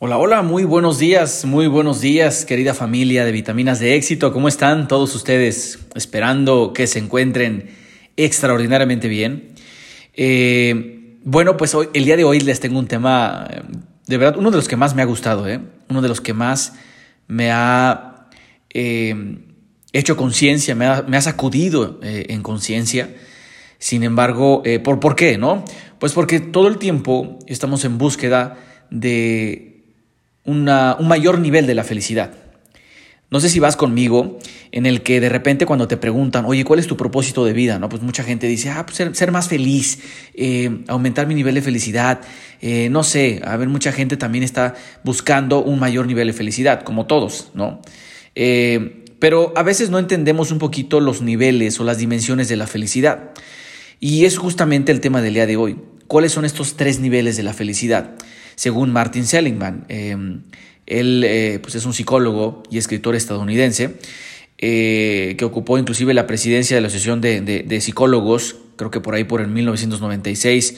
Hola, hola, muy buenos días, muy buenos días, querida familia de Vitaminas de Éxito. ¿Cómo están todos ustedes? Esperando que se encuentren extraordinariamente bien. Eh, bueno, pues hoy, el día de hoy les tengo un tema, de verdad, uno de los que más me ha gustado, ¿eh? uno de los que más me ha eh, hecho conciencia, me ha, sacudido eh, en conciencia. Sin embargo, ¿por, ¿por qué? no? Pues porque todo el tiempo estamos en búsqueda de un mayor nivel de la felicidad. No sé si vas conmigo en el que de repente cuando te preguntan, oye, ¿cuál es tu propósito de vida? ¿No? Pues mucha gente dice, ah, pues ser, más feliz, eh, aumentar mi nivel de felicidad. Eh, no sé, a ver, mucha gente también está buscando un mayor nivel de felicidad, como todos, ¿no? Eh, pero a veces no entendemos un poquito los niveles o las dimensiones de la felicidad. Y es justamente el tema del día de hoy. ¿Cuáles son estos tres niveles de la felicidad? Según Martin Seligman. Em, él eh, pues es un psicólogo y escritor estadounidense eh, que ocupó inclusive la presidencia de la Asociación de, Psicólogos, creo que por ahí por el 1996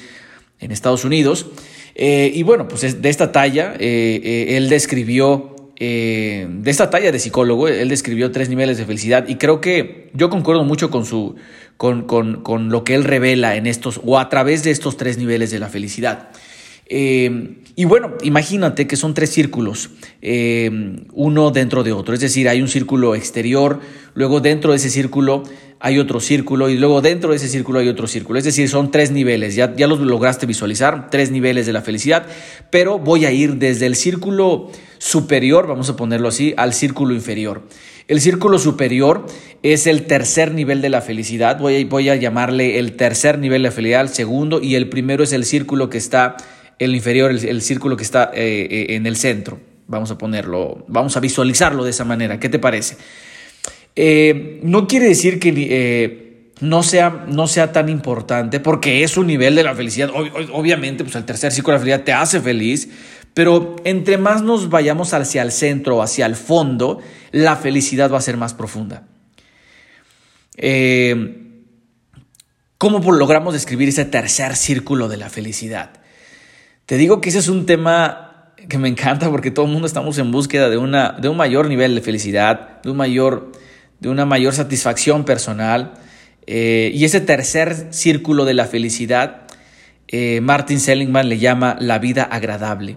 en Estados Unidos. Eh, y bueno, pues de esta talla, él describió de esta talla de psicólogo, él describió tres niveles de felicidad y creo que yo concuerdo mucho con, su, con, con, con, lo que él revela en estos o a través de estos tres niveles de la felicidad. Eh, y bueno, imagínate que son tres círculos, eh, uno dentro de otro. Es decir, hay un círculo exterior, luego dentro de ese círculo hay otro círculo y luego dentro de ese círculo hay otro círculo. Es decir, son tres niveles, ya, ya los lograste visualizar, tres niveles de la felicidad, pero voy a ir desde el círculo superior, vamos a ponerlo así, al círculo inferior. El círculo superior es el tercer nivel de la felicidad, voy a, voy a llamarle el tercer nivel de la felicidad, el segundo, y el primero es el círculo que está el inferior, el, círculo que está eh, eh, en el centro. Vamos a ponerlo, vamos a visualizarlo de esa manera. ¿Qué te parece? Eh, no quiere decir que no, sea, no sea tan importante, porque es un nivel de la felicidad. obviamente, pues el tercer círculo de la felicidad te hace feliz, pero entre más nos vayamos hacia el centro, hacia el fondo, la felicidad va a ser más profunda. ¿Cómo logramos describir ese tercer círculo de la felicidad? Te digo que ese es un tema que me encanta porque todo el mundo estamos en búsqueda de, una, de un mayor nivel de felicidad, de, un mayor, de una mayor satisfacción personal. Eh, y ese tercer círculo de la felicidad, eh, Martin Seligman le llama la vida agradable.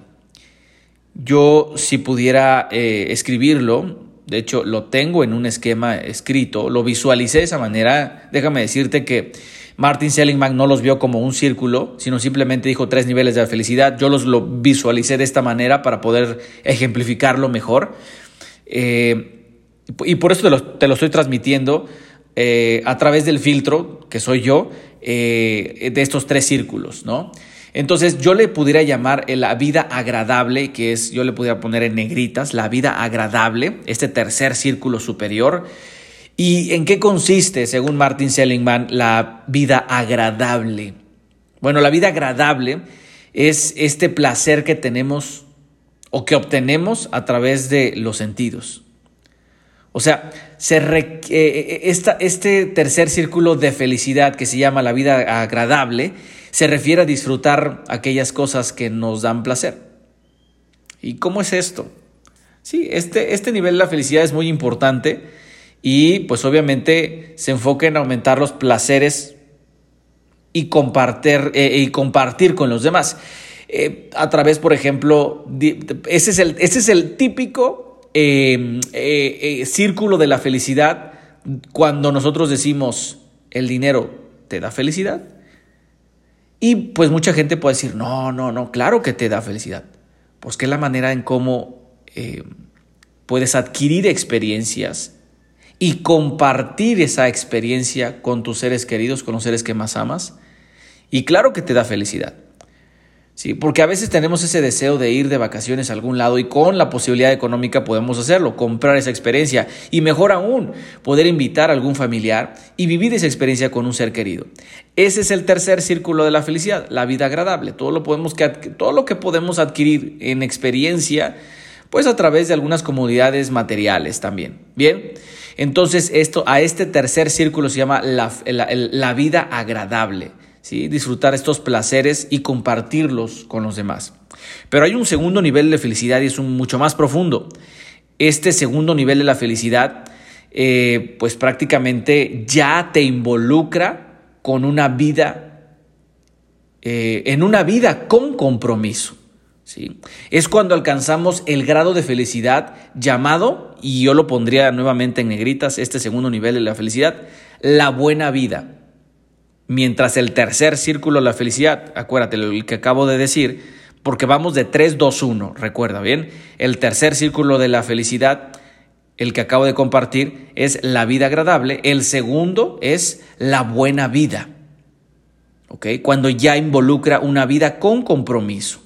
Yo si pudiera eh, escribirlo, de hecho lo tengo en un esquema escrito, lo visualicé de esa manera, déjame decirte que Martin Seligman no los vio como un círculo, sino simplemente dijo tres niveles de felicidad. Yo los lo visualicé de esta manera para poder ejemplificarlo mejor. Eh, y por eso te lo, estoy transmitiendo eh, a través del filtro, que soy yo, eh, de estos tres círculos, ¿no? Entonces yo le pudiera llamar la vida agradable, que es, yo le pudiera poner en negritas, la vida agradable, este tercer círculo superior. ¿Y en qué consiste, según Martin Seligman, la vida agradable? Bueno, la vida agradable es este placer que tenemos o que obtenemos a través de los sentidos. O sea, se eh, eh, este tercer círculo de felicidad que se llama la vida agradable se refiere a disfrutar aquellas cosas que nos dan placer. ¿Y cómo es esto? Sí, este, este nivel de la felicidad es muy importante y pues obviamente se enfoca en aumentar los placeres y compartir, eh, y compartir con los demás. Eh, a través, por ejemplo, ese es el, ese es el típico em, eh, círculo de la felicidad cuando nosotros decimos el dinero te da felicidad. Y pues mucha gente puede decir, no, no, no, claro que te da felicidad. Pues que es la manera en cómo puedes adquirir experiencias y compartir esa experiencia con tus seres queridos, con los seres que más amas. Y claro que te da felicidad. Sí, porque a veces tenemos ese deseo de ir de vacaciones a algún lado y con la posibilidad económica podemos hacerlo, comprar esa experiencia y mejor aún, poder invitar a algún familiar y vivir esa experiencia con un ser querido. Ese es el tercer círculo de la felicidad, la vida agradable. Todo lo, podemos, todo lo que podemos adquirir en experiencia, pues a través de algunas comodidades materiales también. Bien. Entonces, esto, a este tercer círculo se llama la, vida agradable. ¿sí? disfrutar estos placeres y compartirlos con los demás. Pero hay un segundo nivel de felicidad y es mucho más profundo. Este segundo nivel de la felicidad, eh, pues prácticamente ya te involucra con una vida, eh, en una vida con compromiso. Es cuando alcanzamos el grado de felicidad llamado, y yo lo pondría nuevamente en negritas, este segundo nivel de la felicidad, la buena vida. Mientras el tercer círculo la felicidad, acuérdate lo que acabo de decir, porque vamos de 3, 2, 1, recuerda bien, el tercer círculo de la felicidad, el que acabo de compartir, es la vida agradable, el segundo es la buena vida, ¿ok? Cuando ya involucra una vida con compromiso.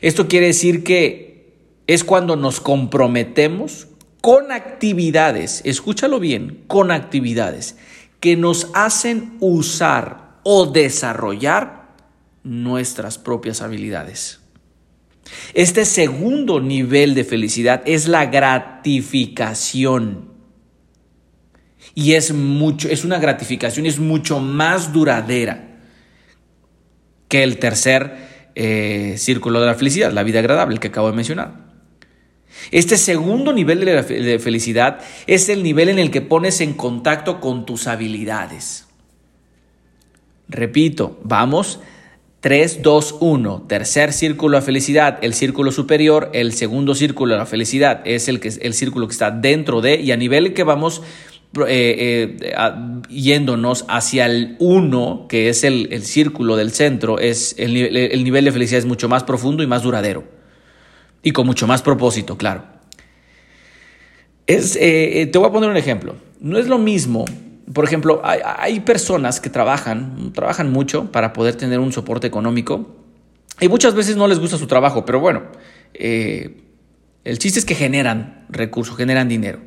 Esto quiere decir que es cuando nos comprometemos con actividades, escúchalo bien, con actividades que nos hacen usar o desarrollar nuestras propias habilidades. Este segundo nivel de felicidad es la gratificación. Y es mucho, es una gratificación, es mucho más duradera que el tercer eh, círculo de la felicidad, la vida agradable, que acabo de mencionar. Este segundo nivel de, felicidad es el nivel en el que pones en contacto con tus habilidades. Repito, vamos 3, 2, 1. Tercer círculo de felicidad, el círculo superior. El segundo círculo de la felicidad es el, que, el círculo que está dentro de y a nivel que vamos eh, eh, yéndonos hacia el 1, que es el, círculo del centro, es el, el nivel de felicidad es mucho más profundo y más duradero. Y con mucho más propósito, claro. Es, eh, te voy a poner un ejemplo. No es lo mismo, por ejemplo, hay, personas que trabajan, trabajan mucho para poder tener un soporte económico y muchas veces no les gusta su trabajo, pero bueno, el chiste es que generan recursos, generan dinero.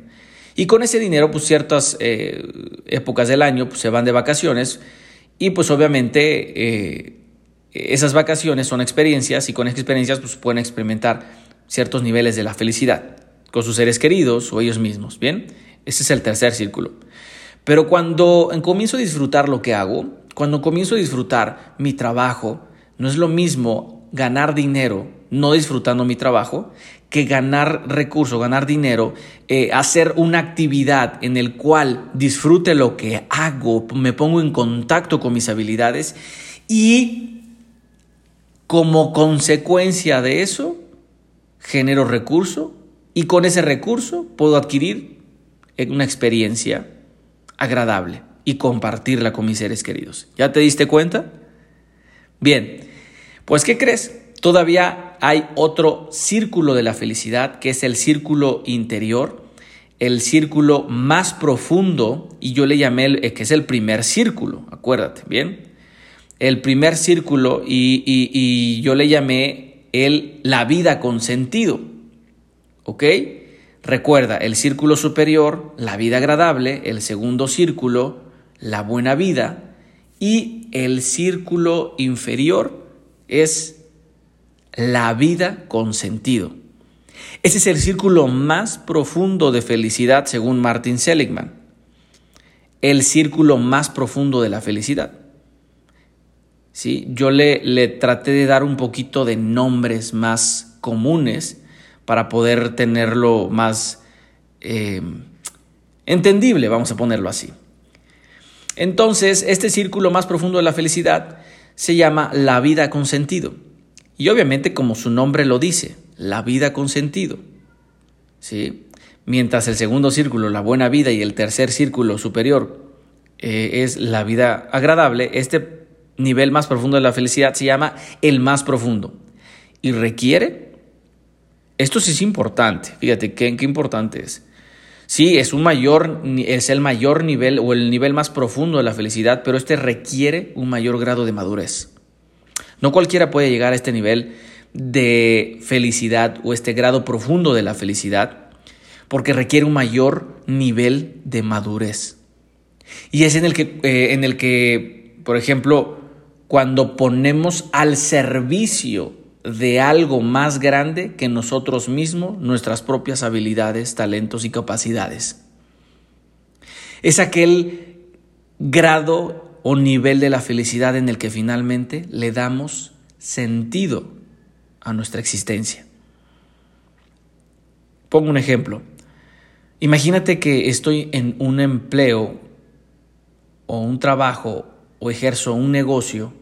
Y con ese dinero, pues ciertas eh, épocas del año pues, se van de vacaciones y pues obviamente eh, esas vacaciones son experiencias y con experiencias pues pueden experimentar ciertos niveles de la felicidad con sus seres queridos o ellos mismos, ¿bien? Ese es el tercer círculo. Pero cuando comienzo a disfrutar lo que hago, cuando comienzo a disfrutar mi trabajo, no es lo mismo ganar dinero no disfrutando mi trabajo que ganar recursos, ganar dinero, eh, hacer una actividad en el cual disfrute lo que hago, me pongo en contacto con mis habilidades y como consecuencia de eso genero recurso y con ese recurso puedo adquirir una experiencia agradable y compartirla con mis seres queridos. ¿Ya te diste cuenta? Bien, pues ¿qué crees? Todavía hay otro círculo de la felicidad, que es el círculo interior, el círculo más profundo, y yo le llamé, el, que es el primer círculo, acuérdate, ¿bien? El primer círculo, y, yo le llamé el, la vida con sentido, ¿ok? Recuerda, el círculo superior, la vida agradable, el segundo círculo, la buena vida, y el círculo inferior es la vida con sentido. Ese es el círculo más profundo de felicidad según Martin Seligman. El círculo más profundo de la felicidad. ¿Sí? Yo le, le traté de dar un poquito de nombres más comunes para poder tenerlo más eh, entendible, vamos a ponerlo así. Entonces, este círculo más profundo de la felicidad se llama la vida con sentido. Y obviamente, como su nombre lo dice, la vida con sentido. ¿Sí? Mientras el segundo círculo, la buena vida, y el tercer círculo superior eh, es la vida agradable, este nivel más profundo de la felicidad se llama el más profundo. Y requiere, esto sí es importante, fíjate qué, qué importante es. Sí, es un mayor, es el mayor nivel o el nivel más profundo de la felicidad, pero este requiere un mayor grado de madurez. No cualquiera puede llegar a este nivel de felicidad o este grado profundo de la felicidad porque requiere un mayor nivel de madurez. Y es en el que, eh, en el que por ejemplo, cuando ponemos al servicio de algo más grande que nosotros mismos nuestras propias habilidades, talentos y capacidades. Es aquel grado o nivel de la felicidad en el que finalmente le damos sentido a nuestra existencia. Pongo un ejemplo. Imagínate que estoy en un empleo o un trabajo o ejerzo un negocio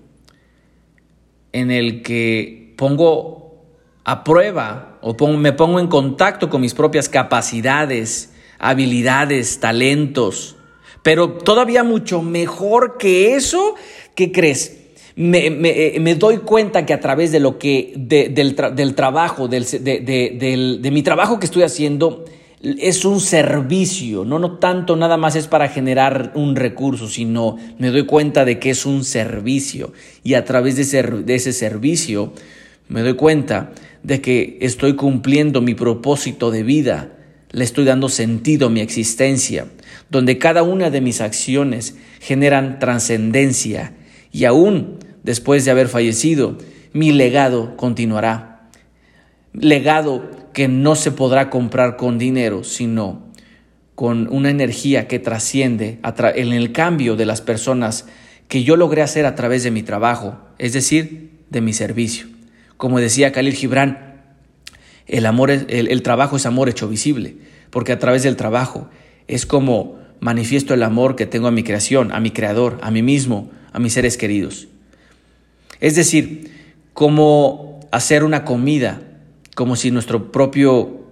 en el que pongo a prueba o me pongo en contacto con mis propias capacidades, habilidades, talentos, pero todavía mucho mejor que eso, ¿qué crees? Me, eh, doy cuenta que a través de lo que, del, trabajo, del, de mi trabajo que estoy haciendo, es un servicio, no, no tanto nada más es para generar un recurso, sino me doy cuenta de que es un servicio. Y a través de ese, de ese servicio me doy cuenta de que estoy cumpliendo mi propósito de vida, le estoy dando sentido a mi existencia, donde cada una de mis acciones generan trascendencia y aún después de haber fallecido, mi legado continuará. Legado que no se podrá comprar con dinero, sino con una energía que trasciende en el cambio de las personas que yo logré hacer a través de mi trabajo, es decir, de mi servicio. Como decía Khalil Gibran, el, amor el trabajo es amor hecho visible, porque a través del trabajo es como manifiesto el amor que tengo a mi creación, a mi creador, a mí mismo, a mis seres queridos. Es decir, como hacer una comida como si nuestro propio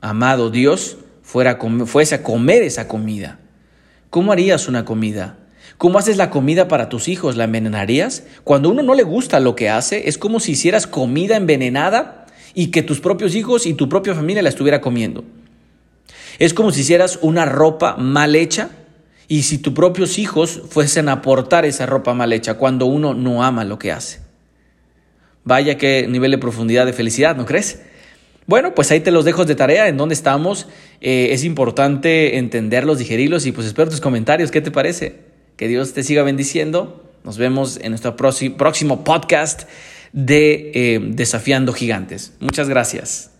amado Dios fuera fuese a comer esa comida. ¿Cómo harías una comida? ¿Cómo haces la comida para tus hijos? ¿La envenenarías? Cuando uno no le gusta lo que hace, es como si hicieras comida envenenada y que tus propios hijos y tu propia familia la estuviera comiendo. Es como si hicieras una ropa mal hecha y si tus propios hijos fuesen a aportar esa ropa mal hecha cuando uno no ama lo que hace. Vaya qué nivel de profundidad de felicidad, ¿no crees? Bueno, pues ahí te los dejo de tarea, en dónde estamos. Eh, es importante entenderlos, digerirlos y pues espero tus comentarios. ¿Qué te parece? Que Dios te siga bendiciendo. Nos vemos en nuestro próximo podcast de eh, Desafiando Gigantes. Muchas gracias.